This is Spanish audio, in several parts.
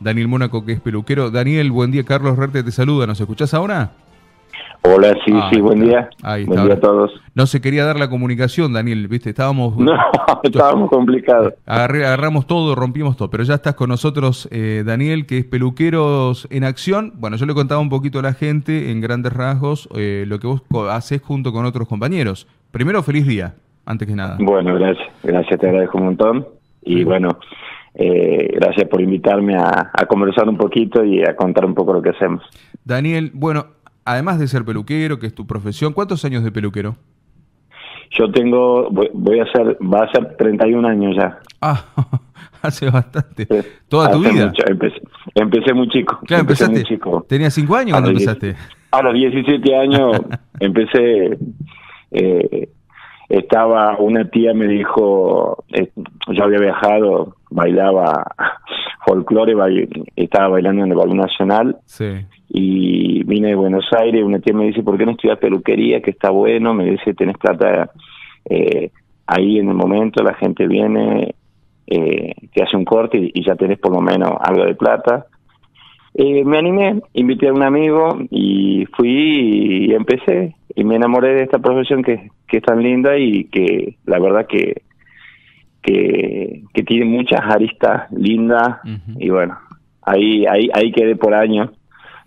Daniel Mónaco, que es peluquero. Daniel, buen día. Carlos Rerte te saluda. ¿Nos escuchás ahora? Hola, sí, sí, buen día. Ahí buen día a todos. No se quería dar la comunicación, Daniel, ¿viste? Estábamos... No, estábamos complicados. agarramos todo, rompimos todo, pero ya estás con nosotros, eh, Daniel, que es Peluqueros en Acción. Bueno, yo le contaba un poquito a la gente, en grandes rasgos, eh, lo que vos haces junto con otros compañeros. Primero, feliz día, antes que nada. Bueno, gracias, gracias, te agradezco un montón. Y bueno, eh, gracias por invitarme a, a conversar un poquito y a contar un poco lo que hacemos. Daniel, bueno, además de ser peluquero, que es tu profesión, ¿cuántos años de peluquero? Yo tengo, voy, a hacer, va a ser 31 años ya. Ah, hace bastante. ¿Toda tu vida? empecé, muy chico. Claro, empezaste. Muy chico. ¿Tenías 5 años cuando empezaste? A los 17 años empecé. Eh, estaba, una tía me dijo, eh, yo había viajado, bailaba folclore, estaba bailando en el Balón Nacional. Sí y vine de Buenos Aires, una tía me dice, ¿por qué no estudias peluquería? Que está bueno, me dice, tenés plata eh, ahí en el momento, la gente viene, eh, te hace un corte y, ya tenés por lo menos algo de plata. Eh, me animé, invité a un amigo y fui y empecé. Y me enamoré de esta profesión que, que es tan linda y que la verdad que, que, que tiene muchas aristas lindas. Y bueno, ahí, ahí, ahí quedé por años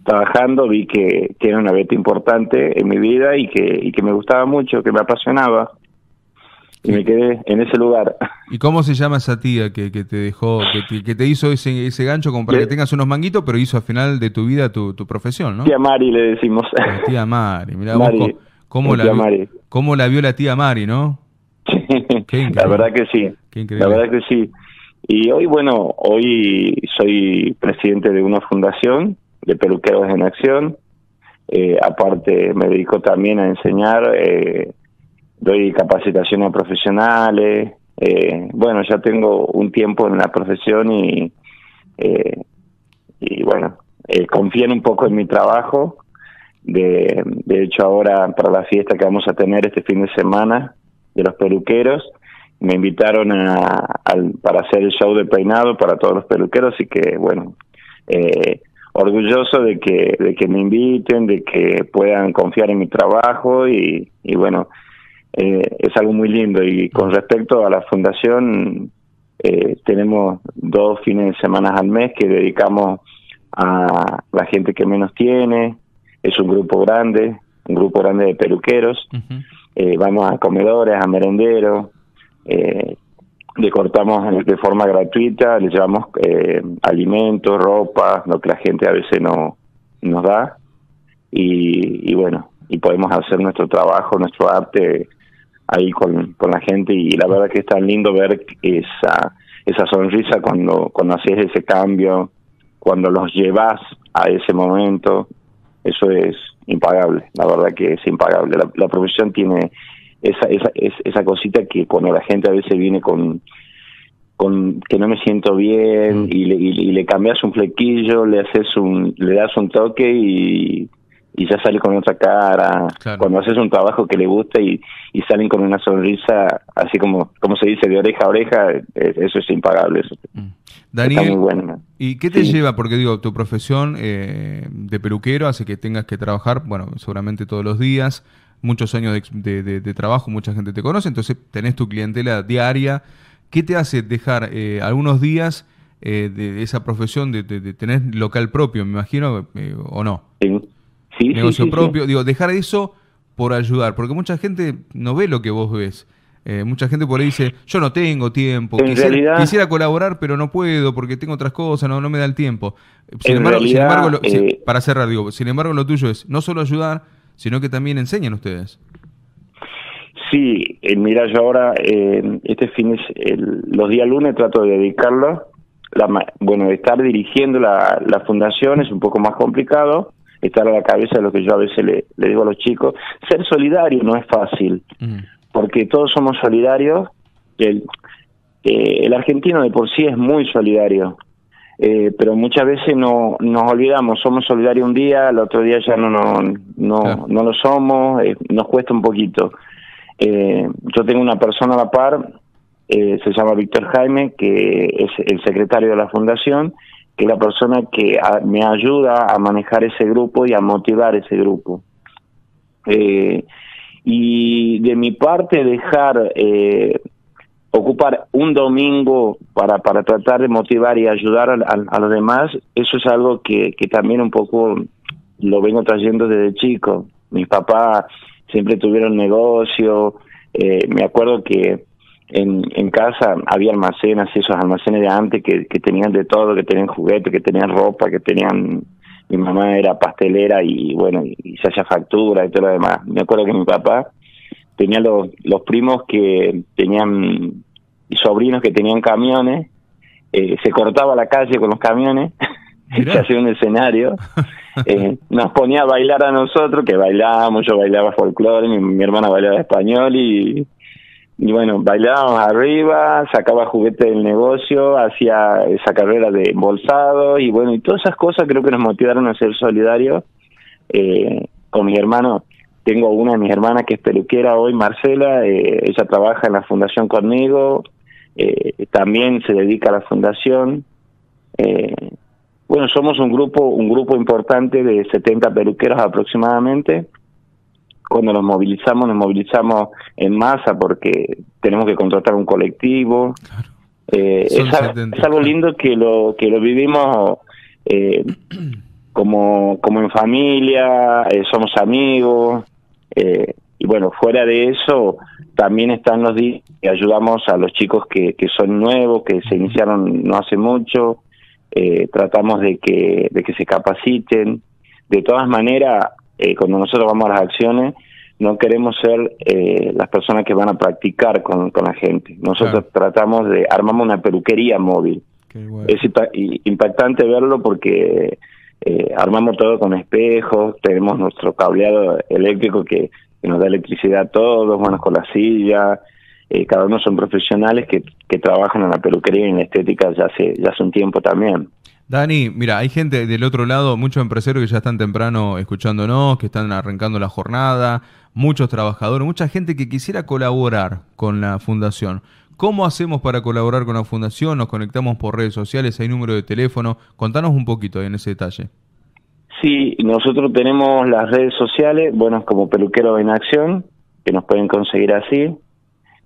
trabajando. Vi que, que, era una beta importante en mi vida y que, y que me gustaba mucho, que me apasionaba. Y me quedé en ese lugar. ¿Y cómo se llama esa tía que, que te dejó, que te, que te hizo ese, ese gancho como para que tengas unos manguitos, pero hizo al final de tu vida tu, tu profesión, ¿no? Tía Mari le decimos. tía Mari, mira cómo, la, cómo la vio la tía Mari, ¿no? la verdad que sí. La verdad que sí. Y hoy, bueno, hoy soy presidente de una fundación de peluqueros en acción. Eh, aparte me dedico también a enseñar, eh, doy capacitación a profesionales. Eh, bueno, ya tengo un tiempo en la profesión y, y bueno, confían un poco en mi trabajo. De, de hecho, ahora para la fiesta que vamos a tener este fin de semana de los peluqueros, me invitaron a, para hacer el show de peinado para todos los peluqueros, y que bueno, eh, orgulloso de que, de que me inviten, de que puedan confiar en mi trabajo y, y bueno, eh, es algo muy lindo. Y con respecto a la fundación, eh, tenemos dos fines de semana al mes que dedicamos a la gente que menos tiene. Es un grupo grande, un grupo grande de peluqueros. eh, vamos a comedores, a merenderos. Eh, le cortamos de forma gratuita, le llevamos eh, alimentos, ropa, lo que la gente a veces no nos da y, y, bueno, y podemos hacer nuestro trabajo, nuestro arte ahí con, con la gente y la verdad que es tan lindo ver esa esa sonrisa cuando cuando haces ese cambio, cuando los llevas a ese momento, eso es impagable, la verdad que es impagable. La, la profesión tiene esa, esa, esa cosita que cuando la gente a veces viene con con que no me siento bien mm. y, le, y, le cambias un flequillo, le haces un le das un toque y, y ya sale con otra cara. Cuando haces un trabajo que le gusta y, y salen con una sonrisa, así como como se dice, de oreja a oreja, eh, eso es impagable. Eso. Mm. Daniel, ¿y qué te lleva? Porque digo, tu profesión eh, de peluquero hace que tengas que trabajar, bueno, seguramente todos los días, muchos años de, trabajo, mucha gente te conoce, entonces tenés tu clientela diaria. ¿Qué te hace dejar eh, algunos días eh, de esa profesión de, tener local propio, me imagino, eh, o no? Sí, sí Negocio propio, digo, dejar eso por ayudar, porque mucha gente no ve lo que vos ves. mucha gente por ahí dice, yo no tengo tiempo, quisiera, colaborar, pero no puedo porque tengo otras cosas, no, no me da el tiempo. Sin embargo, sin embargo para cerrar, digo, sin embargo, lo tuyo es no solo ayudar, sino que también enseñan ustedes. Sí, eh, mira, yo ahora, eh, este fin, el, los días lunes trato de dedicarlo. La, bueno, estar dirigiendo la, la, fundación es un poco más complicado, estar a la cabeza de lo que yo a veces le, le digo a los chicos. Ser solidario no es fácil, mm. porque todos somos solidarios. El, eh, el argentino de por sí es muy solidario. Eh, pero muchas veces no nos olvidamos, somos solidarios un día, el otro día ya no no no, no lo somos, eh, nos cuesta un poquito. Yo tengo una persona a la par, se llama Víctor Jaime, que es el secretario de la fundación, que es la persona que me ayuda a manejar ese grupo y a motivar ese grupo. Eh, y de mi parte dejar eh, ocupar un domingo para, para tratar de motivar y ayudar a, los demás, eso es algo que, que también un poco lo vengo trayendo desde chico. Mis papás siempre tuvieron negocio, eh, me acuerdo que en, en casa había almacenes, esos almacenes de antes que, que tenían de todo, que tenían juguetes, que tenían ropa, que tenían... Mi mamá era pastelera y bueno, y se hacía factura y todo lo demás. Me acuerdo que mi papá tenía los, los primos que tenían y sobrinos que tenían camiones, eh, se cortaba la calle con los camiones, se hacía un escenario, eh, nos ponía a bailar a nosotros, que bailábamos, yo bailaba folclore, mi, mi hermana bailaba español y, y bueno, bailábamos arriba, sacaba juguete del negocio, hacía esa carrera de embolsado y bueno, y todas esas cosas creo que nos motivaron a ser solidarios eh, con mis hermanos tengo una de mis hermanas que es peluquera hoy, Marcela, eh, ella trabaja en la fundación conmigo, eh, también se dedica a la fundación. Eh, bueno, somos un grupo, un grupo importante de 70 peluqueros aproximadamente. Cuando nos movilizamos, nos movilizamos en masa porque tenemos que contratar un colectivo. es, algo lindo que lo que lo vivimos como como en familia, somos amigos. Eh, y bueno, fuera de eso, también están los días que ayudamos a los chicos que, que son nuevos, que se iniciaron no hace mucho, eh, tratamos de que, de que se capaciten. De todas maneras, eh, cuando nosotros vamos a las acciones, no queremos ser las personas que van a practicar con, con la gente. Nosotros tratamos de, armamos una peluquería móvil. Es impactante verlo porque eh, armamos todo con espejos, tenemos nuestro cableado eléctrico que, nos da electricidad a todos, bueno, con la silla, eh, cada uno son profesionales que, que trabajan en la peluquería y en la estética ya hace, ya hace un tiempo también. Dani, mira, hay gente del otro lado, muchos empresarios que ya están temprano escuchándonos, que están arrancando la jornada, muchos trabajadores, mucha gente que quisiera colaborar con la fundación. ¿Cómo hacemos para colaborar con la fundación? ¿Nos conectamos por redes sociales? ¿Hay número de teléfono? Contanos un poquito en ese detalle. Sí, nosotros tenemos las redes sociales, bueno, como Peluquero en Acción, que nos pueden conseguir así.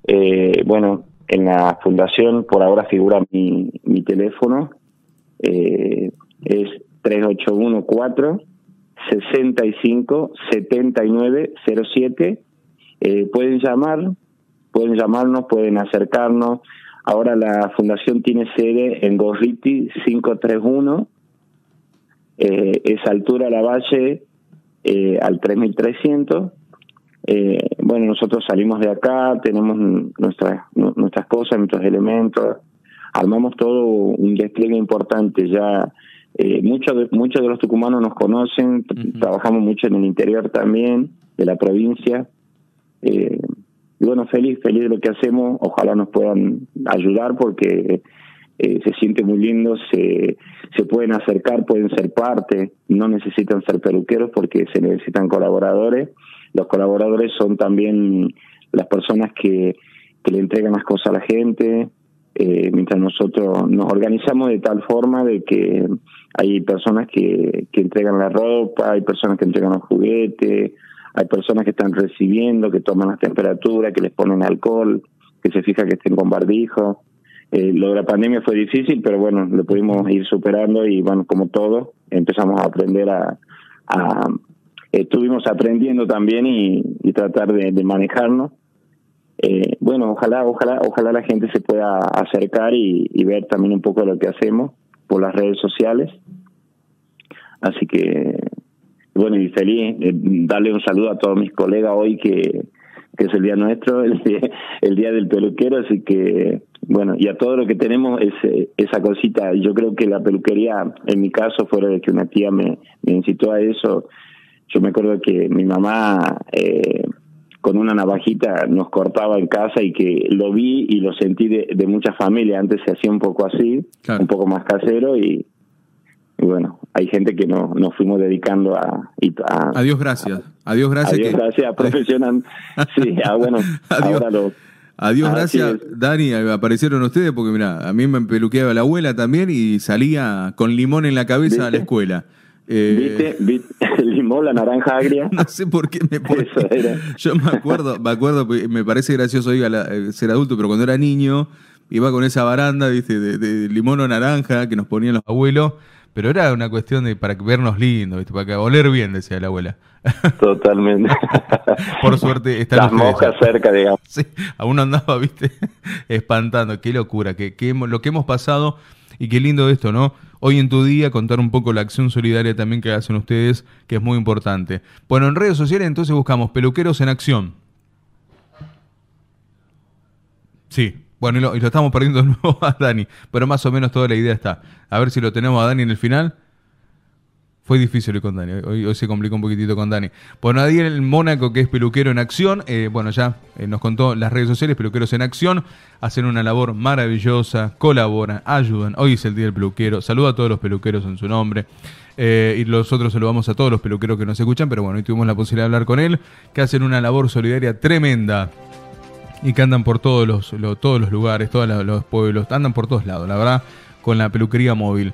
Eh, bueno, en la fundación por ahora figura mi, mi teléfono, eh, es 3814 65 79 07. Eh, pueden llamar, pueden llamarnos, pueden acercarnos. Ahora la fundación tiene sede en Gorriti 531, eh, es altura la valle eh, al 3300. Eh, bueno, nosotros salimos de acá, tenemos nuestras nuestras cosas, nuestros elementos, armamos todo un despliegue importante. Ya eh, muchos de, muchos de los tucumanos nos conocen, trabajamos mucho en el interior también de la provincia. Eh, y bueno, feliz, feliz de lo que hacemos. Ojalá nos puedan ayudar porque eh, se siente muy lindo, se, se pueden acercar, pueden ser parte, no necesitan ser peluqueros porque se necesitan colaboradores. Los colaboradores son también las personas que, que le entregan las cosas a la gente, eh, mientras nosotros nos organizamos de tal forma de que hay personas que, que entregan la ropa, hay personas que entregan los juguetes, hay personas que están recibiendo, que toman las temperaturas, que les ponen alcohol, que se fija que estén con barbijo. Eh, lo de la pandemia fue difícil, pero bueno, lo pudimos ir superando y bueno, como todo, empezamos a aprender a... estuvimos aprendiendo también y, tratar de, manejarnos. Bueno, ojalá, ojalá, ojalá la gente se pueda acercar y, ver también un poco lo que hacemos por las redes sociales. Así que bueno, y feliz eh, darle un saludo a todos mis colegas hoy que, es el día nuestro, el día, el día del peluquero, así que bueno, y a todo lo que tenemos es esa cosita. Yo creo que la peluquería, en mi caso, fuera de que una tía me, me incitó a eso, yo me acuerdo que mi mamá eh, con una navajita nos cortaba en casa y que lo vi y lo sentí de, de muchas familias. Antes se hacía un poco así, un poco más casero y, y bueno, hay gente que no, nos fuimos dedicando a... a adiós, gracias. adiós, gracias. Adiós, gracias, profesional. sí, ah, bueno, ahora lo, A Dios gracias, Dani, aparecieron ustedes porque mira, a mí me peluqueaba la abuela también y salía con limón en la cabeza a la escuela. Eh, ¿Viste? El limón, la naranja agria. No sé por qué me pone. Yo me acuerdo, me acuerdo, me parece gracioso eh, ser adulto, pero cuando era niño iba con esa baranda, ¿viste? De, limón o naranja que nos ponían los abuelos. Pero era una cuestión de para vernos lindos, ¿viste? para que oler bien, decía la abuela. Totalmente. Por suerte está Las moscas cerca, digamos. Sí, aún andaba, viste, espantando. Qué locura, que, lo que hemos pasado y qué lindo esto, ¿no? Hoy en tu día contar un poco la acción solidaria también que hacen ustedes, que es muy importante. Bueno, en redes sociales entonces buscamos peluqueros en acción. Sí, bueno, y lo, estamos perdiendo de nuevo a Dani, pero más o menos toda la idea está. A ver si lo tenemos a Dani en el final. Fue difícil hoy con Dani, hoy, se complicó un poquitito con Dani. Bueno, en el Mónaco, que es peluquero en acción, eh, bueno, ya eh, nos contó las redes sociales, peluqueros en acción, hacen una labor maravillosa, colaboran, ayudan. Hoy es el Día del Peluquero, saludo a todos los peluqueros en su nombre. Eh, y nosotros saludamos a todos los peluqueros que nos escuchan, pero bueno, hoy tuvimos la posibilidad de hablar con él, que hacen una labor solidaria tremenda y que andan por todos los, todos los lugares, todos los pueblos, andan por todos lados, la verdad, con la peluquería móvil.